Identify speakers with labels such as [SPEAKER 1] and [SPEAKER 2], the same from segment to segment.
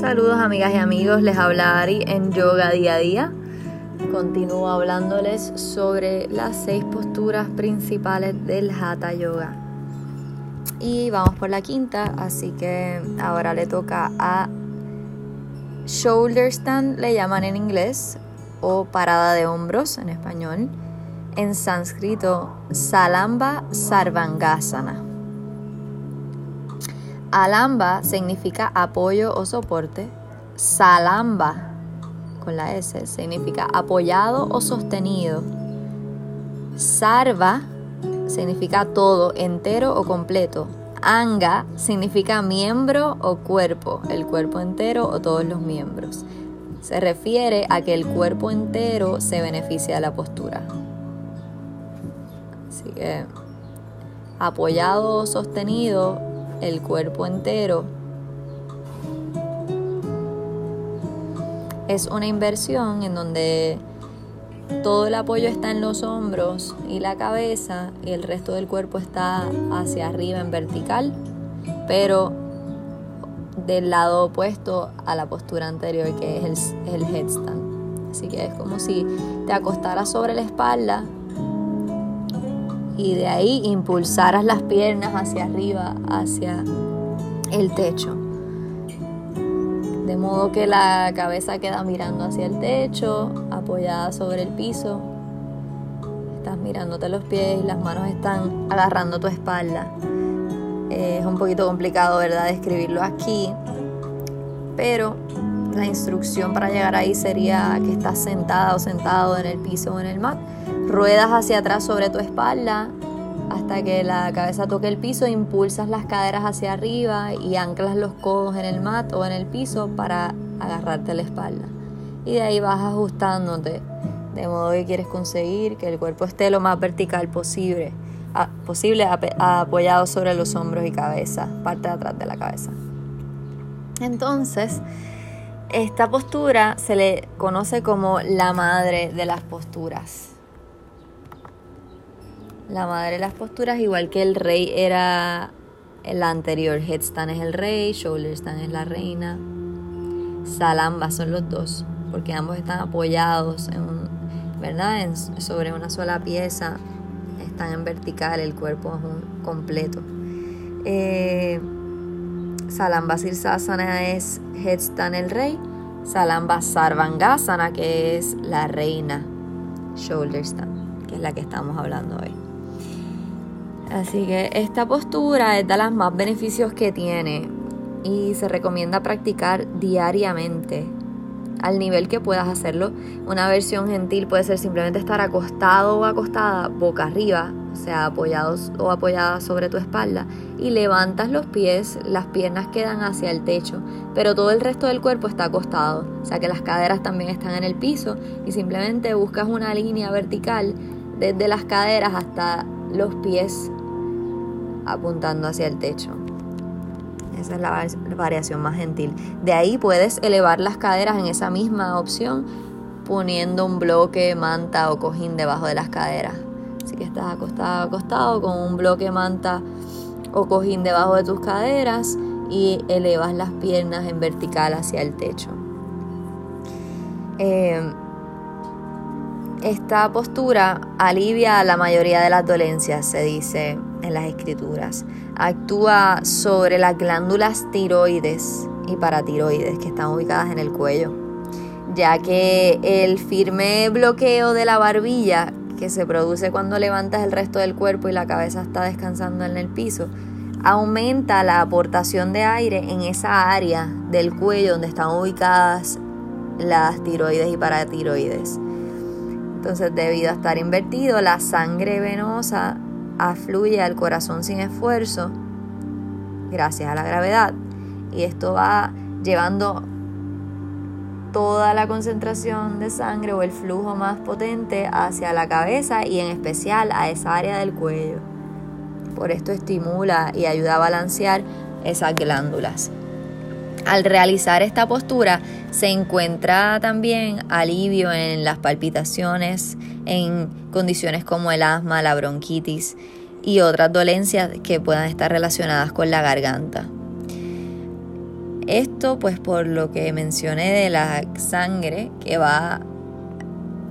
[SPEAKER 1] Saludos amigas y amigos, les habla Ari en Yoga Día a Día. Continúo hablándoles sobre las seis posturas principales del Hatha Yoga. Y vamos por la quinta, así que ahora le toca a Shoulder Stand, le llaman en inglés, o parada de hombros en español. En sánscrito, Salamba Sarvangasana. Alamba significa apoyo o soporte. Salamba, con la S, significa apoyado o sostenido. Sarva significa todo, entero o completo. Anga significa miembro o cuerpo, el cuerpo entero o todos los miembros. Se refiere a que el cuerpo entero se beneficia de la postura. Así que apoyado o sostenido el cuerpo entero. Es una inversión en donde todo el apoyo está en los hombros y la cabeza y el resto del cuerpo está hacia arriba en vertical, pero del lado opuesto a la postura anterior que es el, headstand. Así que es como si te acostaras sobre la espalda y de ahí impulsaras las piernas hacia arriba, hacia el techo. De modo que la cabeza queda mirando hacia el techo, apoyada sobre el piso. Estás mirándote los pies y las manos están agarrando tu espalda. Es un poquito complicado, ¿verdad?, describirlo aquí. Pero la instrucción para llegar ahí sería que estás sentada o sentado en el piso o en el mat Ruedas hacia atrás sobre tu espalda hasta que la cabeza toque el piso, impulsas las caderas hacia arriba y anclas los codos en el mat o en el piso para agarrarte la espalda. Y de ahí vas ajustándote, de modo que quieres conseguir que el cuerpo esté lo más vertical posible, posible apoyado sobre los hombros y cabeza, parte de atrás de la cabeza. Entonces, esta postura se le conoce como la madre de las posturas la madre de las posturas, igual que el rey era el anterior. Headstand es el rey, shoulder stand es la reina. Salamba son los dos, porque ambos están apoyados en ¿verdad? sobre una sola pieza. Están en vertical, el cuerpo es un completo. Eh, Salamba Sirsasana es Headstand el rey. Salamba Sarvangasana, que es la reina. Shoulder stand, que es la que estamos hablando hoy. Así que esta postura es de las más beneficios que tiene y se recomienda practicar diariamente al nivel que puedas hacerlo. Una versión gentil puede ser simplemente estar acostado o acostada boca arriba, o sea, apoyados o apoyada sobre tu espalda y levantas los pies, las piernas quedan hacia el techo, pero todo el resto del cuerpo está acostado, o sea que las caderas también están en el piso y simplemente buscas una línea vertical desde las caderas hasta los pies apuntando hacia el techo. Esa es la variación más gentil. De ahí puedes elevar las caderas en esa misma opción poniendo un bloque, manta o cojín debajo de las caderas. Así que estás acostado, acostado con un bloque, manta o cojín debajo de tus caderas y elevas las piernas en vertical hacia el techo. Eh, esta postura alivia la mayoría de las dolencias, se dice en las escrituras. Actúa sobre las glándulas tiroides y paratiroides que están ubicadas en el cuello, ya que el firme bloqueo de la barbilla que se produce cuando levantas el resto del cuerpo y la cabeza está descansando en el piso, aumenta la aportación de aire en esa área del cuello donde están ubicadas las tiroides y paratiroides. Entonces, debido a estar invertido, la sangre venosa afluye al corazón sin esfuerzo gracias a la gravedad. Y esto va llevando toda la concentración de sangre o el flujo más potente hacia la cabeza y en especial a esa área del cuello. Por esto estimula y ayuda a balancear esas glándulas. Al realizar esta postura se encuentra también alivio en las palpitaciones, en condiciones como el asma, la bronquitis y otras dolencias que puedan estar relacionadas con la garganta. Esto pues por lo que mencioné de la sangre que va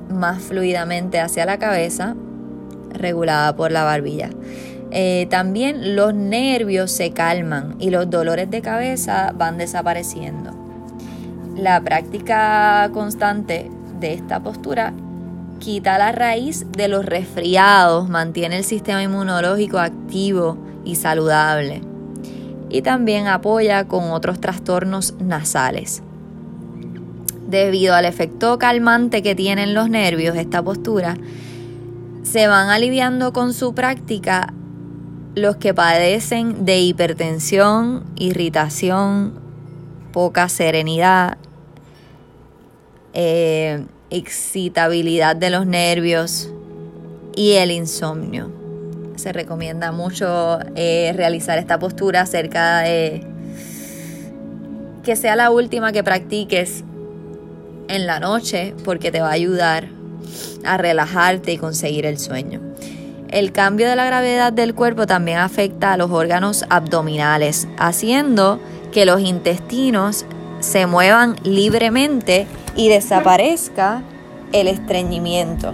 [SPEAKER 1] más fluidamente hacia la cabeza, regulada por la barbilla. Eh, también los nervios se calman y los dolores de cabeza van desapareciendo. La práctica constante de esta postura quita la raíz de los resfriados, mantiene el sistema inmunológico activo y saludable y también apoya con otros trastornos nasales. Debido al efecto calmante que tienen los nervios, esta postura, se van aliviando con su práctica los que padecen de hipertensión, irritación, poca serenidad, eh, excitabilidad de los nervios y el insomnio. Se recomienda mucho eh, realizar esta postura cerca de que sea la última que practiques en la noche porque te va a ayudar a relajarte y conseguir el sueño. El cambio de la gravedad del cuerpo también afecta a los órganos abdominales, haciendo que los intestinos se muevan libremente y desaparezca el estreñimiento.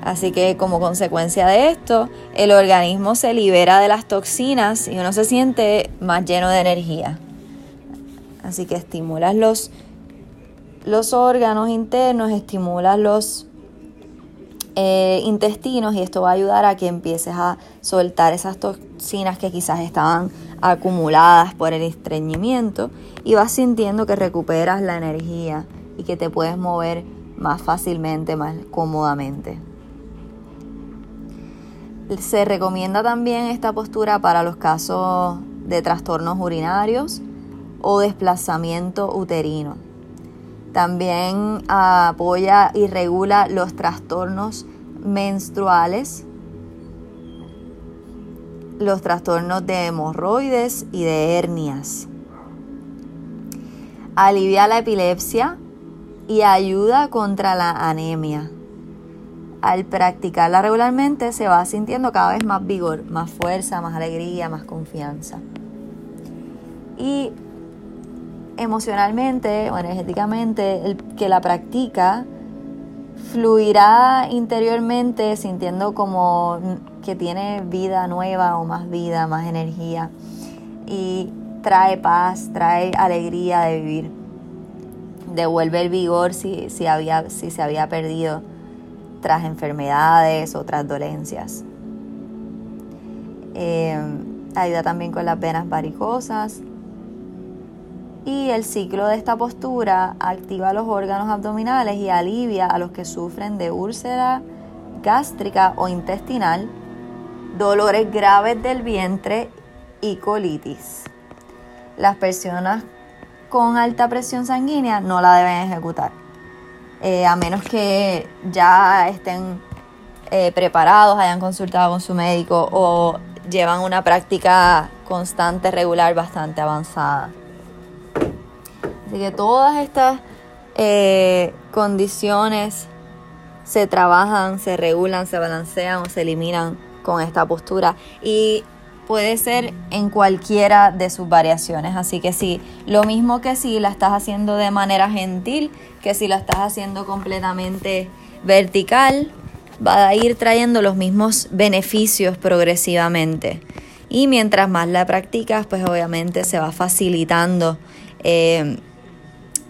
[SPEAKER 1] Así que como consecuencia de esto, el organismo se libera de las toxinas y uno se siente más lleno de energía. Así que estimulas los, los órganos internos, estimulas los eh, intestinos y esto va a ayudar a que empieces a soltar esas toxinas que quizás estaban acumuladas por el estreñimiento y vas sintiendo que recuperas la energía y que te puedes mover más fácilmente, más cómodamente. Se recomienda también esta postura para los casos de trastornos urinarios o desplazamiento uterino. También apoya y regula los trastornos menstruales, los trastornos de hemorroides y de hernias. Alivia la epilepsia y ayuda contra la anemia al practicarla regularmente se va sintiendo cada vez más vigor, más fuerza, más alegría, más confianza. Y emocionalmente o energéticamente, el que la practica fluirá interiormente sintiendo como que tiene vida nueva o más vida, más energía. Y trae paz, trae alegría de vivir. Devuelve el vigor si, si, había, si se había perdido tras enfermedades, otras dolencias. Eh, ayuda también con las venas varicosas. Y el ciclo de esta postura activa los órganos abdominales y alivia a los que sufren de úlcera gástrica o intestinal, dolores graves del vientre y colitis. Las personas con alta presión sanguínea no la deben ejecutar. Eh, a menos que ya estén eh, preparados, hayan consultado con su médico o llevan una práctica constante, regular, bastante avanzada. Así que todas estas eh, condiciones se trabajan, se regulan, se balancean o se eliminan con esta postura. Y puede ser en cualquiera de sus variaciones. Así que sí, lo mismo que si la estás haciendo de manera gentil, que si la estás haciendo completamente vertical, va a ir trayendo los mismos beneficios progresivamente. Y mientras más la practicas, pues obviamente se va facilitando eh,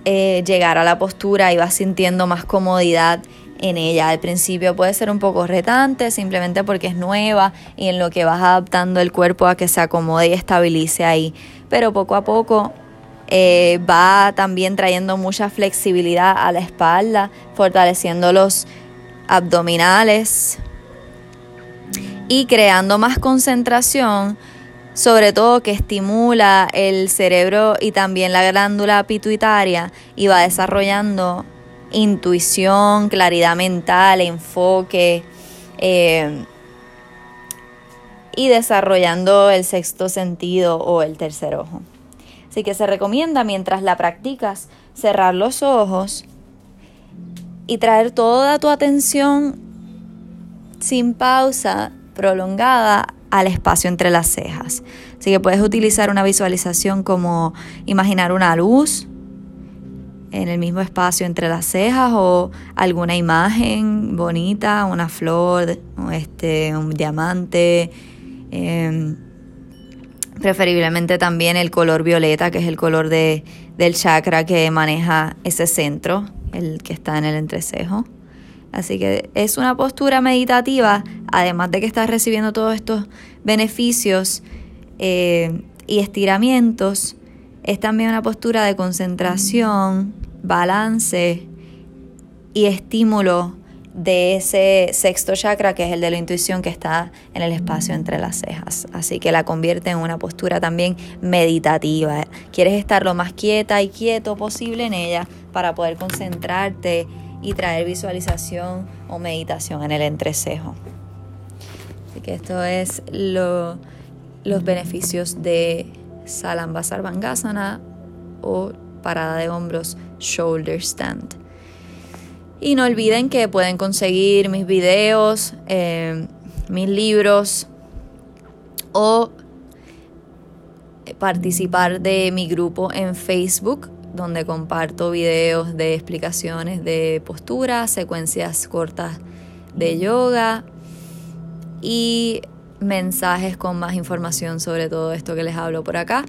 [SPEAKER 1] eh, llegar a la postura y vas sintiendo más comodidad en ella. Al principio puede ser un poco retante, simplemente porque es nueva y en lo que vas adaptando el cuerpo a que se acomode y estabilice ahí. Pero poco a poco eh, va también trayendo mucha flexibilidad a la espalda, fortaleciendo los abdominales y creando más concentración, sobre todo que estimula el cerebro y también la glándula pituitaria y va desarrollando intuición, claridad mental, enfoque eh, y desarrollando el sexto sentido o el tercer ojo. Así que se recomienda mientras la practicas cerrar los ojos y traer toda tu atención sin pausa prolongada al espacio entre las cejas. Así que puedes utilizar una visualización como imaginar una luz en el mismo espacio entre las cejas o alguna imagen bonita, una flor, este, un diamante. Em, preferiblemente también el color violeta, que es el color de, del chakra que maneja ese centro, el que está en el entrecejo. Así que es una postura meditativa, además de que estás recibiendo todos estos beneficios eh, y estiramientos, es también una postura de concentración, balance y estímulo de ese sexto chakra que es el de la intuición que está en el espacio entre las cejas. Así que la convierte en una postura también meditativa. Quieres estar lo más quieta y quieto posible en ella para poder concentrarte y traer visualización o meditación en el entrecejo. Así que esto es lo, los beneficios de Salamba Sarvangasana o parada de hombros shoulder stand. Y no olviden que pueden conseguir mis videos, eh, mis libros o participar de mi grupo en Facebook donde comparto videos de explicaciones de postura, secuencias cortas de yoga y mensajes con más información sobre todo esto que les hablo por acá.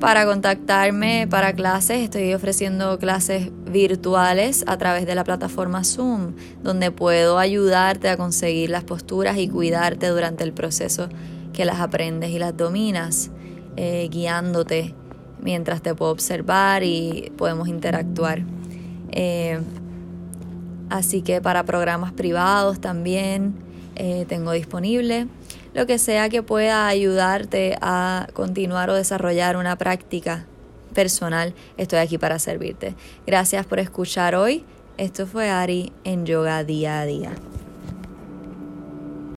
[SPEAKER 1] Para contactarme para clases, estoy ofreciendo clases virtuales a través de la plataforma Zoom, donde puedo ayudarte a conseguir las posturas y cuidarte durante el proceso que las aprendes y las dominas, eh, guiándote mientras te puedo observar y podemos interactuar. Eh, así que para programas privados también eh, tengo disponible lo que sea que pueda ayudarte a continuar o desarrollar una práctica personal, estoy aquí para servirte. Gracias por escuchar hoy. Esto fue Ari en Yoga Día a Día.